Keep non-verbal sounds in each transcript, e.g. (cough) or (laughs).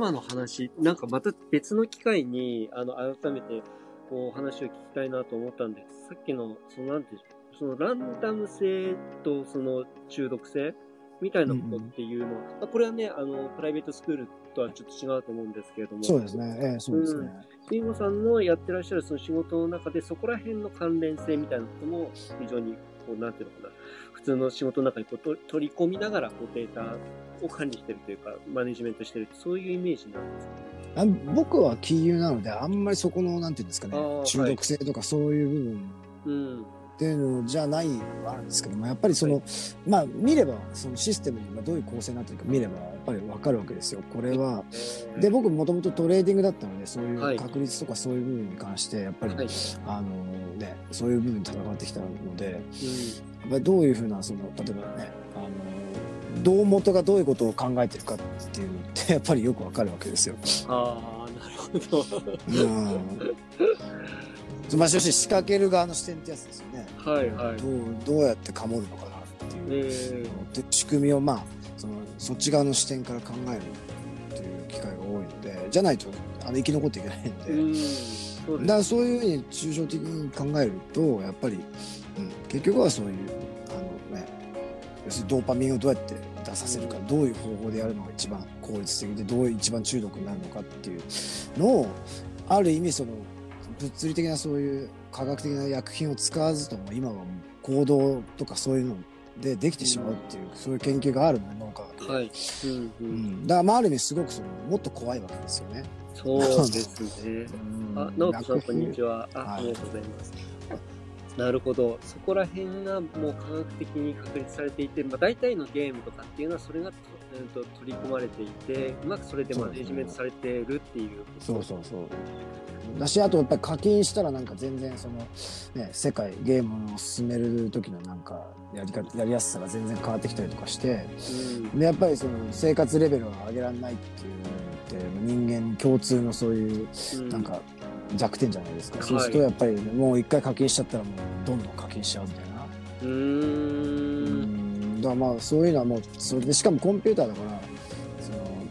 今の話、なんかまた別の機会に、あの、改めて、こう、話を聞きたいなと思ったんです。さっきの、その、なんていうそのランダム性とその中毒性みたいなことっていうのは、うんうん、これはね、あの、プライベートスクールとはちょっと違うと思うんですけれども。そうですね。ええ、そうですね。慎、吾、さんのやってらっしゃるその仕事の中で、そこら辺の関連性みたいなことも非常に、こう、なんていうのかな、普通の仕事の中にこう取り込みながら、こう、データを管理してるというか、マネジメントしてるそういうイメージなんですか？ね。あ僕は金融なので、あんまりそこの、なんていうんですかね、中毒性とかそういう部分、うんっていうのじゃないはあるんですけどもやっぱりその、はい、まあ見ればそのシステムにどういう構成になってるか見ればやっぱり分かるわけですよ。これは。で僕もともとトレーディングだったのでそういう確率とかそういう部分に関してやっぱり、はい、あのねそういう部分に戦ってきたので、うん、どういうふうなその例えばねあの胴元がどういうことを考えてるかっていうのってやっぱりよくわかるわけですよ。ああなるほど。うん (laughs) まあ、し仕掛ける側の視点ってやつですよね。はいはい。どう、どうやってかもるのかなっていう、えー、仕組みをまあ、その、そっち側の視点から考えるっていう機会が多いので、じゃないと、あの、生き残っていけないんで。うんそうだからそういうふうに抽象的に考えると、やっぱり、うん、結局はそういう、あのね、要するにドーパミンをどうやって出させるか、どういう方法でやるのが一番効率的で、どう一番中毒になるのかっていうのを、ある意味その、物理的なそういう科学的な薬品を使わずとも今は行動とかそういうのでできてしまうっていう、うん、そういう研究があるの脳科学はい、うんうんうん、だからまあある意味すごくそのもっと怖いわけですよね。そうですね。あ、直人さんこんにちは。あ、はい、ありがとうございます。なるほど。そこら辺がもう科学的に確立されていて、まあ、大体のゲームとかっていうのはそれがと、えー、と取り込まれていて、うまくそれでマネジメントされてるっていう。そうそうそう。だしあとやっぱり課金したらなんか全然その、ね、世界ゲームを進める時のなんかやり方やりやすさが全然変わってきたりとかして、うん、でやっぱりその生活レベルを上げられないっていうのって人間共通のそういうなんか弱点じゃないですか、うん、そうするとやっぱりもう一回課金しちゃったらもうどんどん課金しちゃうみたいな。うん。だからまあそういうのはもうそれでしかもコンピューターだから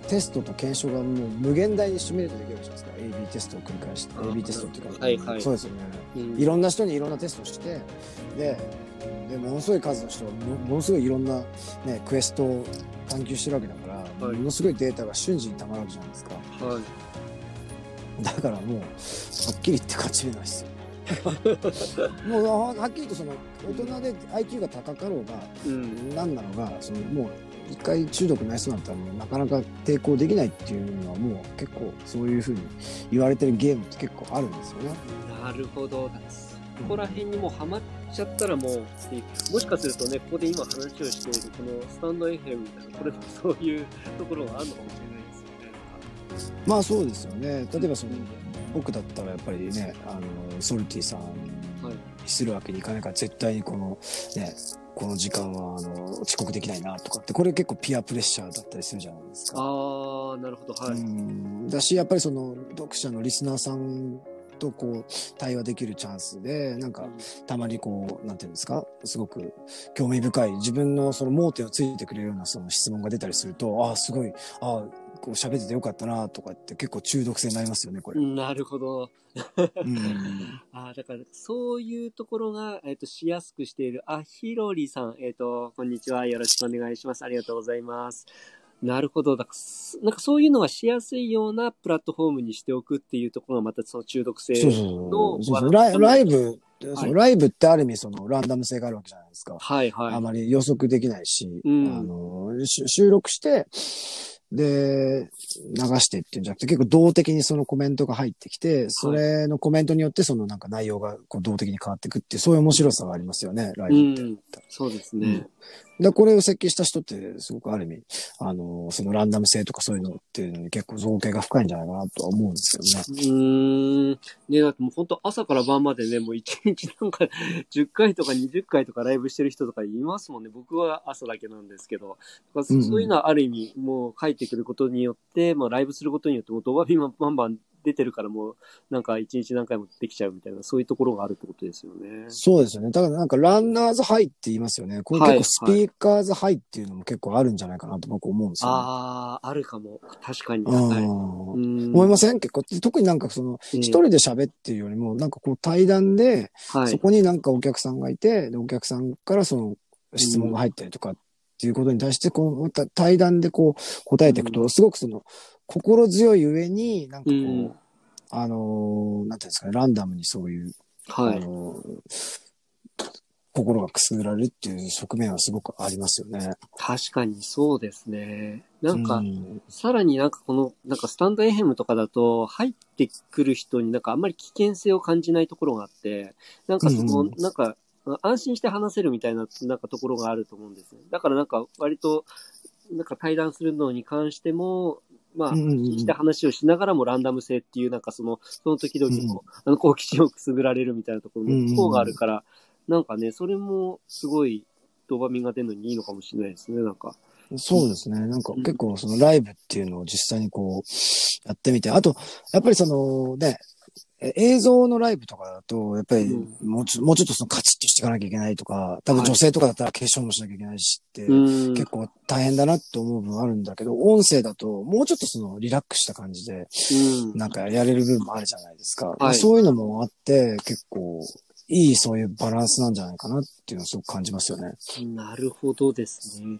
テストと検証がもう無限大にシミュレートできるじゃないですか。AB テストを繰り返して AB テストっていうか、はいはい、そうですよね、うん、いろんな人にいろんなテストをしてででものすごい数の人がものすごいいろんな、ね、クエストを探求してるわけだから、はい、ものすごいデータが瞬時にたまるわけじゃないですか、はい、だからもうはっきり言って勝ち目ないですよ。(laughs) もうはっきりとその大人で IQ が高かろうが、うん、何なのがそのもう一回中毒になりそうになったらもうなかなか抵抗できないっていうのはもう結構そういうふうに言われてるゲームって結構あるんですよね。なるほど。そこら辺にもうハマっちゃったらもう、もしかするとね、ここで今話をしているこのスタンド FM みたいな、これもそういうところがあるのかもしれないですよね。まあそうですよね。例えばその、僕だったらやっぱりね、あの、ソルティさんにするわけにいかないから、絶対にこの、ね、この時間はあの遅刻できないなとかってこれ結構ピアプレッシャーだったりするじゃないですか。ああなるほどはい。だしやっぱりその読者のリスナーさんとこう対話できるチャンスでなんかたまにこうなんていうんですか？すごく興味深い自分のその盲点をついてくれるようなその質問が出たりするとああすごいああこう喋っててよかったなとかって結構中毒性になりますよねこれ。なるほど。うん、(laughs) あだからそういうところが、えーと、しやすくしているあひろりさん、えっ、ー、とこんにちはよろしくお願いしますありがとうございます。なるほど。だからなんかそういうのがしやすいようなプラットフォームにしておくっていうところがまたその中毒性のライブ、はい、ライブってある意味そのランダム性があるわけじゃないですか。はいはい。あまり予測できないし、うん、あの収録して、で、流してっていうんじゃなくて、結構動的にそのコメントが入ってきて、それのコメントによってそのなんか内容がこう動的に変わっていくっていう、そういう面白さがありますよね、ライブって。うん、そうですね。で、これを設計した人ってすごくある意味、あの、そのランダム性とかそういうのっていうのに結構造形が深いんじゃないかなとは思うんですけどね。うん。ね、だってもう本当朝から晩までね、もう一日なんか (laughs) 10回とか20回とかライブしてる人とかいますもんね。僕は朝だけなんですけど。そういうのはある意味、もう書いてくることによって、まあライブすることによってもうドバビンバンバン出てるからもう、なんか一日何回もできちゃうみたいな、そういうところがあるってことですよね。そうですよね。だからなんかランナーズハイって言いますよね。これ結構スピーカーズハイっていうのも結構あるんじゃないかなと僕思うんですよ、ね、ああ、あるかも。確かに。はい、思いません？結構、特になんかその、一人で喋ってるよりも、なんかこう対談で、そこになんかお客さんがいて、でお客さんからその質問が入ったりとかっていうことに対して、こう、また対談でこう答えていくと、すごくその、心強い上に、なんかこう、あのなんていうんですかね、ランダムにそういう、はい、あの心がくすぐられるっていう側面はすごくありますよね。確かにそうですね。なんか、うん、さらになんかこの、なんかスタンドエヘムとかだと、入ってくる人になんかあんまり危険性を感じないところがあって、なんかその、うん、なんか、安心して話せるみたいな、なんかところがあると思うんですね。だからなんか割と、なんか対談するのに関しても、まあ、して話をしながらもランダム性っていう、なんかその、その時々の、あの好奇心をくすぐられるみたいなところの方があるから、なんかね、それもすごいドーパミンが出るのにいいのかもしれないですね、なんか。そうですね。なんか結構そのライブっていうのを実際にこうやってみて、あと、やっぱりそのね、映像のライブとかだと、やっぱりもうちょ,、もうちょっとそのカチッとしていかなきゃいけないとか、多分女性とかだったら化粧もしなきゃいけないしって、結構大変だなって思う部分あるんだけど、音声だともうちょっとそのリラックスした感じで、なんかやれる部分もあるじゃないですか。はい、そういうのもあって、結構いいそういうバランスなんじゃないかなっていうのをすごく感じますよね。なるほどですね。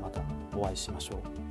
またお会いしましょう。